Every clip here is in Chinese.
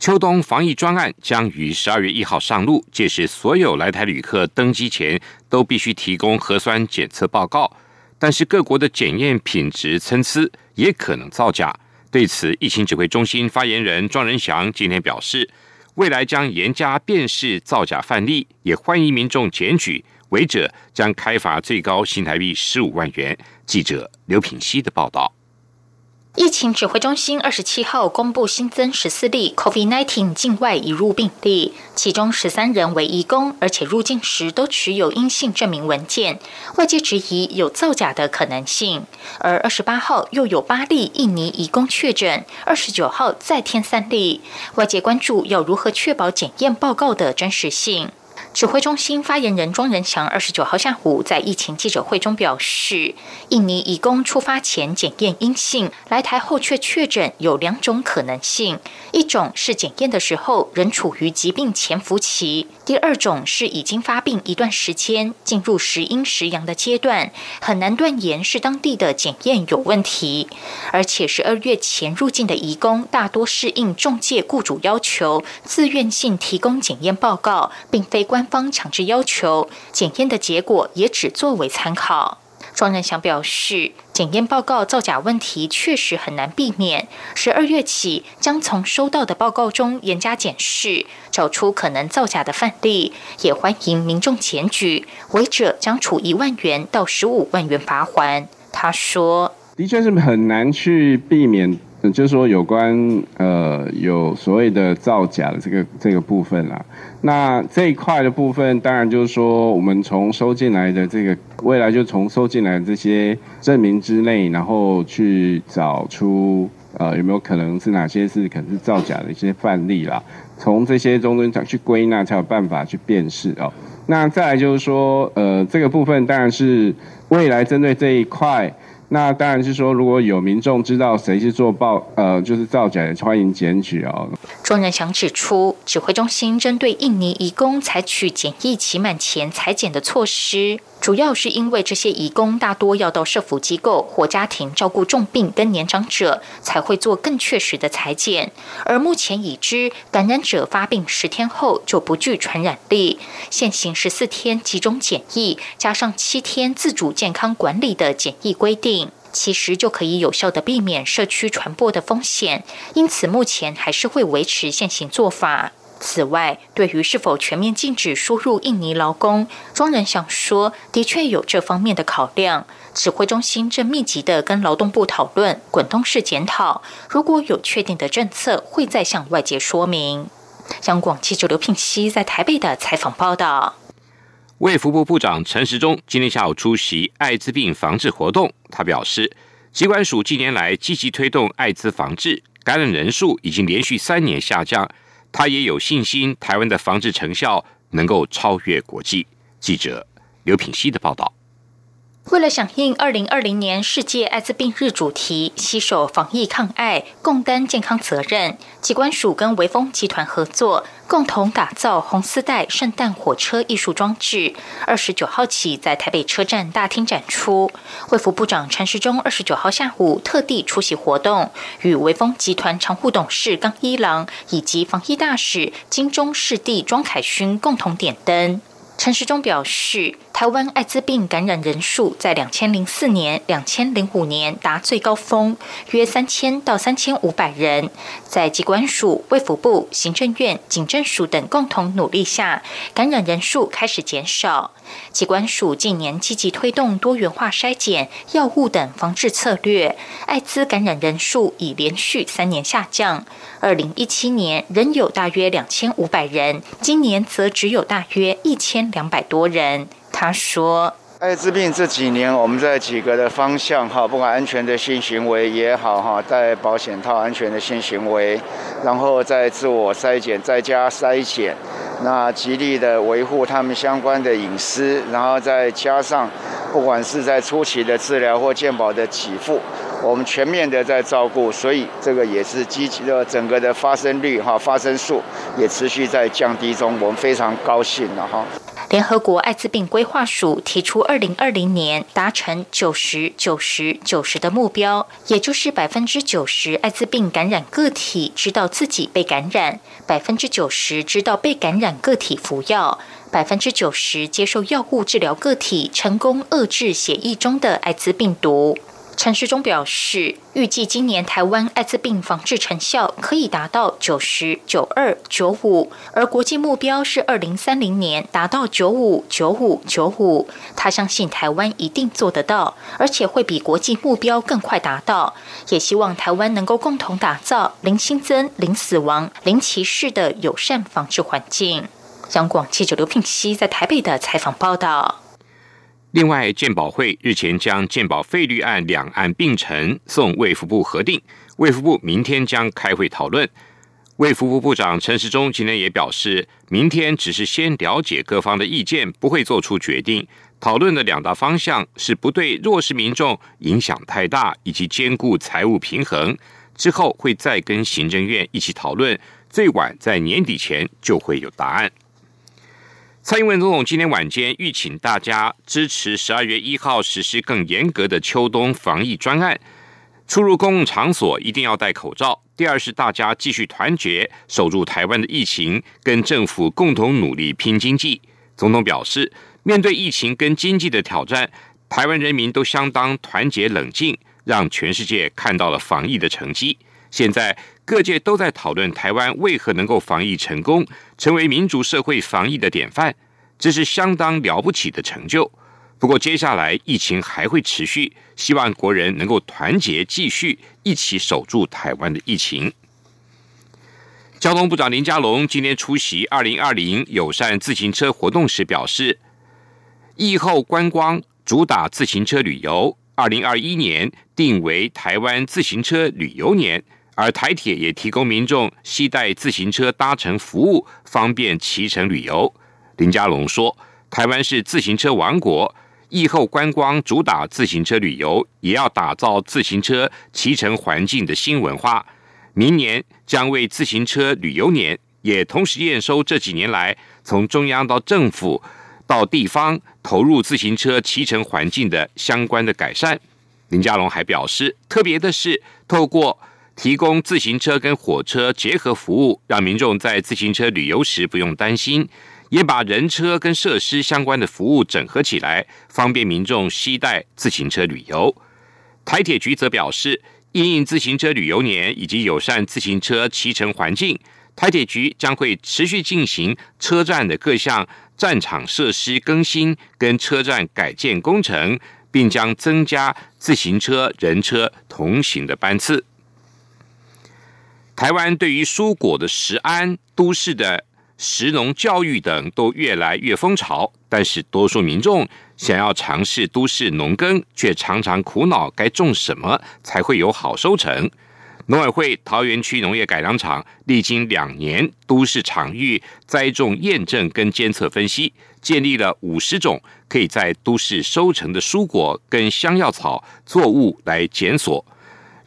秋冬防疫专案将于十二月一号上路，届时所有来台旅客登机前都必须提供核酸检测报告。但是各国的检验品质参差，也可能造假。对此，疫情指挥中心发言人庄仁祥今天表示，未来将严加辨识造假范例，也欢迎民众检举违者，将开罚最高新台币十五万元。记者刘品希的报道。疫情指挥中心二十七号公布新增十四例 COVID-19 境外移入病例，其中十三人为移工，而且入境时都持有阴性证明文件，外界质疑有造假的可能性。而二十八号又有八例印尼移工确诊，二十九号再添三例，外界关注要如何确保检验报告的真实性。指挥中心发言人庄仁祥二十九号下午在疫情记者会中表示，印尼移工出发前检验阴性，来台后却确诊，有两种可能性：一种是检验的时候仍处于疾病潜伏期；第二种是已经发病一段时间，进入时阴时阳的阶段，很难断言是当地的检验有问题。而且十二月前入境的移工大多是应中介雇主要求，自愿性提供检验报告，并非关。官方强制要求检验的结果也只作为参考。庄仁祥表示，检验报告造假问题确实很难避免。十二月起，将从收到的报告中严加检视，找出可能造假的范例，也欢迎民众检举，违者将处一万元到十五万元罚款。他说：“的确是很难去避免。”就是说，有关呃有所谓的造假的这个这个部分啦，那这一块的部分，当然就是说，我们从收进来的这个未来就从收进来的这些证明之内，然后去找出呃有没有可能是哪些是可能是造假的一些范例啦，从这些中间去归纳，才有办法去辨识哦。那再来就是说，呃，这个部分当然是未来针对这一块。那当然是说，如果有民众知道谁是做报，呃，就是造假的，欢迎检举哦。庄仁祥指出，指挥中心针对印尼移工采取检疫期满前裁剪的措施，主要是因为这些移工大多要到社福机构或家庭照顾重病跟年长者，才会做更确实的裁剪。而目前已知感染者发病十天后就不具传染力，现行十四天集中检疫加上七天自主健康管理的检疫规定。其实就可以有效的避免社区传播的风险，因此目前还是会维持现行做法。此外，对于是否全面禁止输入印尼劳工，庄人想说，的确有这方面的考量。指挥中心正密集的跟劳动部讨论滚动式检讨，如果有确定的政策，会再向外界说明。香港记者刘聘熙在台北的采访报道。卫福部部长陈时中今天下午出席艾滋病防治活动，他表示，疾管署近年来积极推动艾滋防治，感染人数已经连续三年下降，他也有信心台湾的防治成效能够超越国际。记者刘品希的报道。为了响应二零二零年世界艾滋病日主题，携手防疫抗艾，共担健康责任，机关署跟维丰集团合作，共同打造红丝带圣诞火车艺术装置。二十九号起在台北车站大厅展出。卫福部长陈时中二十九号下午特地出席活动，与维风集团常务董事刚一郎以及防疫大使金钟市地庄凯勋共同点灯。陈时中表示，台湾艾滋病感染人数在两千零四年、两千零五年达最高峰，约三千到三千五百人。在机关署、卫福部、行政院、警政署等共同努力下，感染人数开始减少。机关署近年积极推动多元化筛检、药物等防治策略，艾滋感染人数已连续三年下降。二零一七年仍有大约两千五百人，今年则只有大约一千两百多人。他说：“艾滋病这几年，我们在几个的方向哈，不管安全的性行为也好哈，戴保险套安全的性行为，然后再自我筛检，再加筛检，那极力的维护他们相关的隐私，然后再加上不管是在初期的治疗或健保的给付，我们全面的在照顾，所以这个也是积极的，整个的发生率哈，发生数也持续在降低中，我们非常高兴了哈。联合国艾滋病规划署提出，二零二零年达成九十九十九十的目标，也就是百分之九十艾滋病感染个体知道自己被感染，百分之九十知道被感染个体服药，百分之九十接受药物治疗个体成功遏制血液中的艾滋病毒。陈时中表示，预计今年台湾艾滋病防治成效可以达到九十九二九五，而国际目标是二零三零年达到九五九五九五。他相信台湾一定做得到，而且会比国际目标更快达到。也希望台湾能够共同打造零新增、零死亡、零歧视的友善防治环境。央广记者刘聘熙在台北的采访报道。另外，鉴保会日前将鉴保费率案两案并陈送卫福部核定，卫福部明天将开会讨论。卫福部部长陈时中今天也表示，明天只是先了解各方的意见，不会做出决定。讨论的两大方向是不对弱势民众影响太大，以及兼顾财务平衡。之后会再跟行政院一起讨论，最晚在年底前就会有答案。蔡英文总统今天晚间预请大家支持十二月一号实施更严格的秋冬防疫专案，出入公共场所一定要戴口罩。第二是大家继续团结守住台湾的疫情，跟政府共同努力拼经济。总统表示，面对疫情跟经济的挑战，台湾人民都相当团结冷静，让全世界看到了防疫的成绩。现在各界都在讨论台湾为何能够防疫成功，成为民主社会防疫的典范，这是相当了不起的成就。不过接下来疫情还会持续，希望国人能够团结，继续一起守住台湾的疫情。交通部长林佳龙今天出席二零二零友善自行车活动时表示，疫后观光主打自行车旅游，二零二一年定为台湾自行车旅游年。而台铁也提供民众携带自行车搭乘服务，方便骑乘旅游。林佳龙说：“台湾是自行车王国，疫后观光主打自行车旅游，也要打造自行车骑乘环境的新文化。明年将为自行车旅游年，也同时验收这几年来从中央到政府到地方投入自行车骑乘环境的相关的改善。”林佳龙还表示，特别的是透过。提供自行车跟火车结合服务，让民众在自行车旅游时不用担心；也把人车跟设施相关的服务整合起来，方便民众携带自行车旅游。台铁局则表示，因应自行车旅游年以及友善自行车骑乘环境，台铁局将会持续进行车站的各项站场设施更新跟车站改建工程，并将增加自行车、人车同行的班次。台湾对于蔬果的食安、都市的食农教育等都越来越风潮，但是多数民众想要尝试都市农耕，却常常苦恼该种什么才会有好收成。农委会桃园区农业改良场历经两年都市场域栽种验证跟监测分析，建立了五十种可以在都市收成的蔬果跟香药草作物来检索。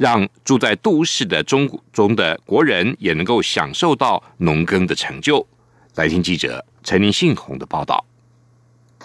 让住在都市的中中的国人也能够享受到农耕的成就。来听记者陈林信宏的报道。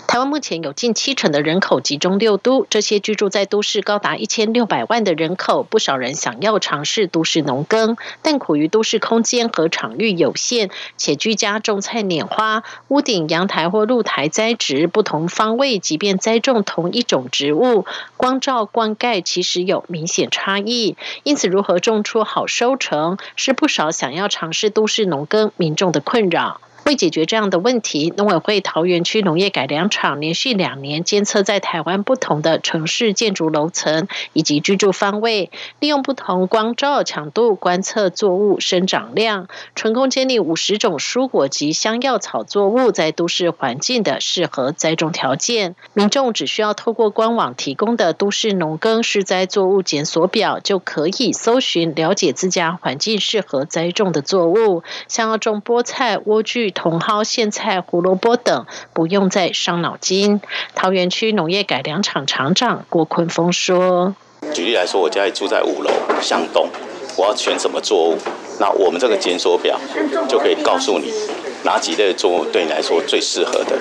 台湾目前有近七成的人口集中六都，这些居住在都市高达一千六百万的人口，不少人想要尝试都市农耕，但苦于都市空间和场域有限，且居家种菜碾花，屋顶、阳台或露台栽植不同方位，即便栽种同一种植物，光照灌溉其实有明显差异。因此，如何种出好收成，是不少想要尝试都市农耕民众的困扰。为解决这样的问题，农委会桃园区农业改良场连续两年监测在台湾不同的城市建筑楼层以及居住方位，利用不同光照强度观测作物生长量，成功建立五十种蔬果及香药草作物在都市环境的适合栽种条件。民众只需要透过官网提供的都市农耕施栽作物检索表，就可以搜寻了解自家环境适合栽种的作物。像要种菠菜、莴苣。茼蒿、苋菜、胡萝卜等，不用再伤脑筋。桃园区农业改良场厂长郭坤峰说：“举例来说，我家里住在五楼向东，我要选什么作物？那我们这个检索表就可以告诉你哪几类作物对你来说最适合的。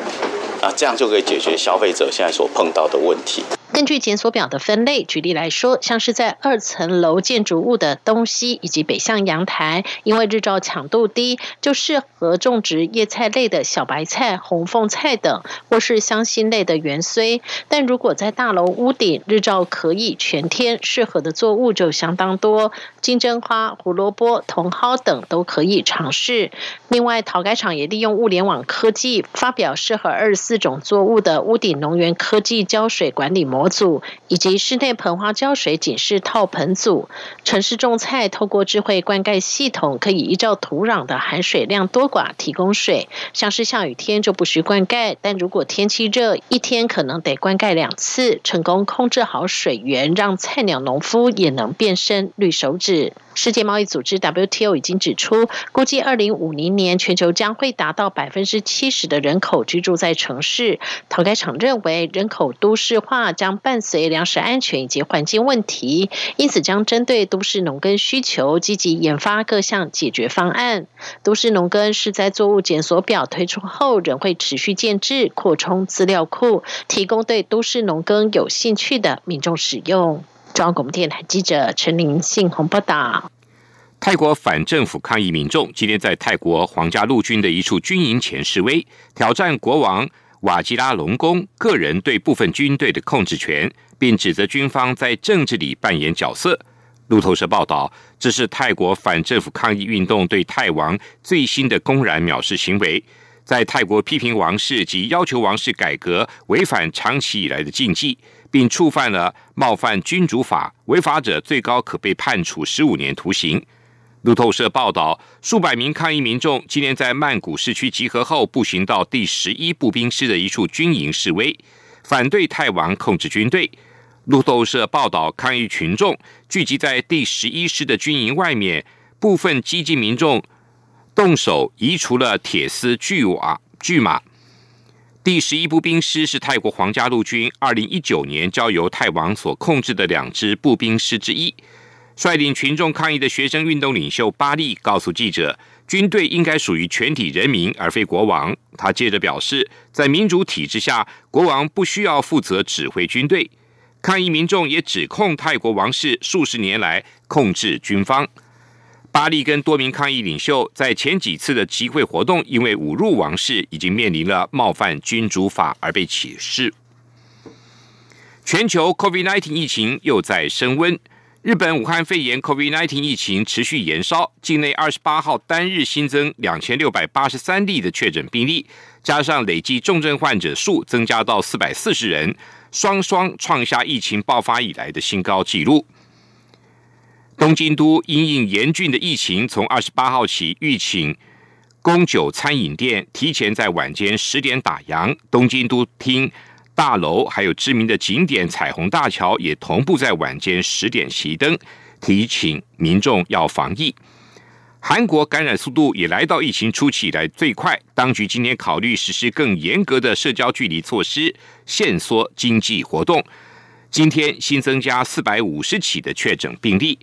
那这样就可以解决消费者现在所碰到的问题。”根据检索表的分类，举例来说，像是在二层楼建筑物的东西以及北向阳台，因为日照强度低，就适合种植叶菜类的小白菜、红凤菜等，或是香辛类的芫荽。但如果在大楼屋顶，日照可以全天，适合的作物就相当多，金针花、胡萝卜、茼蒿等都可以尝试。另外，陶改厂也利用物联网科技，发表适合二十四种作物的屋顶农园科技浇水管理模。模组以及室内盆花浇水警示套盆组，城市种菜透过智慧灌溉系统，可以依照土壤的含水量多寡提供水。像是下雨天就不需灌溉，但如果天气热，一天可能得灌溉两次，成功控制好水源，让菜鸟农夫也能变身绿手指。世界贸易组织 WTO 已经指出，估计二零五零年全球将会达到百分之七十的人口居住在城市。陶改厂认为，人口都市化将伴随粮食安全以及环境问题，因此将针对都市农耕需求，积极研发各项解决方案。都市农耕是在作物检索表推出后，仍会持续建制、扩充资料库，提供对都市农耕有兴趣的民众使用。中央广播电台记者陈林信宏报道：泰国反政府抗议民众今天在泰国皇家陆军的一处军营前示威，挑战国王瓦吉拉隆功个人对部分军队的控制权，并指责军方在政治里扮演角色。路透社报道，这是泰国反政府抗议运动对泰王最新的公然藐视行为，在泰国批评王室及要求王室改革，违反长期以来的禁忌。并触犯了冒犯君主法，违法者最高可被判处十五年徒刑。路透社报道，数百名抗议民众今天在曼谷市区集合后，步行到第十一步兵师的一处军营示威，反对泰王控制军队。路透社报道，抗议群众聚集在第十一师的军营外面，部分激进民众动手移除了铁丝巨瓦巨马。第十一步兵师是泰国皇家陆军二零一九年交由泰王所控制的两支步兵师之一。率领群众抗议的学生运动领袖巴利告诉记者：“军队应该属于全体人民，而非国王。”他接着表示，在民主体制下，国王不需要负责指挥军队。抗议民众也指控泰国王室数十年来控制军方。巴利跟多名抗议领袖在前几次的集会活动，因为侮辱王室，已经面临了冒犯君主法而被起事。全球 COVID-19 疫情又在升温，日本武汉肺炎 COVID-19 疫情持续延烧，境内二十八号单日新增两千六百八十三例的确诊病例，加上累计重症患者数增加到四百四十人，双双创下疫情爆发以来的新高纪录。东京都因应严峻的疫情，从二十八号起预请宫酒餐饮店提前在晚间十点打烊。东京都厅大楼还有知名的景点彩虹大桥也同步在晚间十点熄灯，提醒民众要防疫。韩国感染速度也来到疫情初期以来最快，当局今天考虑实施更严格的社交距离措施，限缩经济活动。今天新增加四百五十起的确诊病例。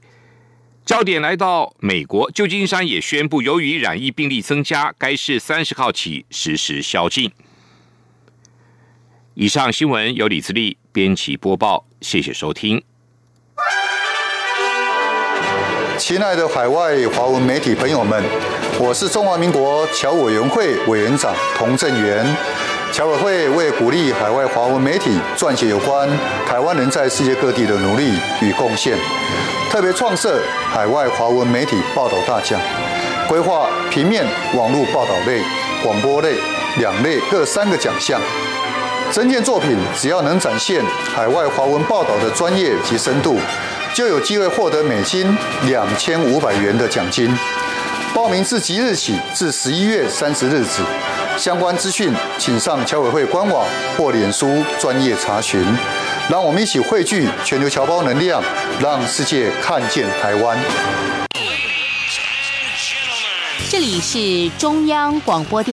焦点来到美国，旧金山也宣布，由于染疫病例增加，该市三十号起实施宵禁。以上新闻由李自立编辑播报，谢谢收听。亲爱的海外华文媒体朋友们，我是中华民国侨委员会委员长童振源。侨委会为鼓励海外华文媒体撰写有关台湾人在世界各地的努力与贡献。特别创设海外华文媒体报道大奖，规划平面、网络报道类、广播类两类各三个奖项。整件作品只要能展现海外华文报道的专业及深度，就有机会获得美金两千五百元的奖金。报名自即日起至十一月三十日止。相关资讯请上侨委会官网或脸书专业查询。让我们一起汇聚全球侨胞能量，让世界看见台湾。这里是中央广播电。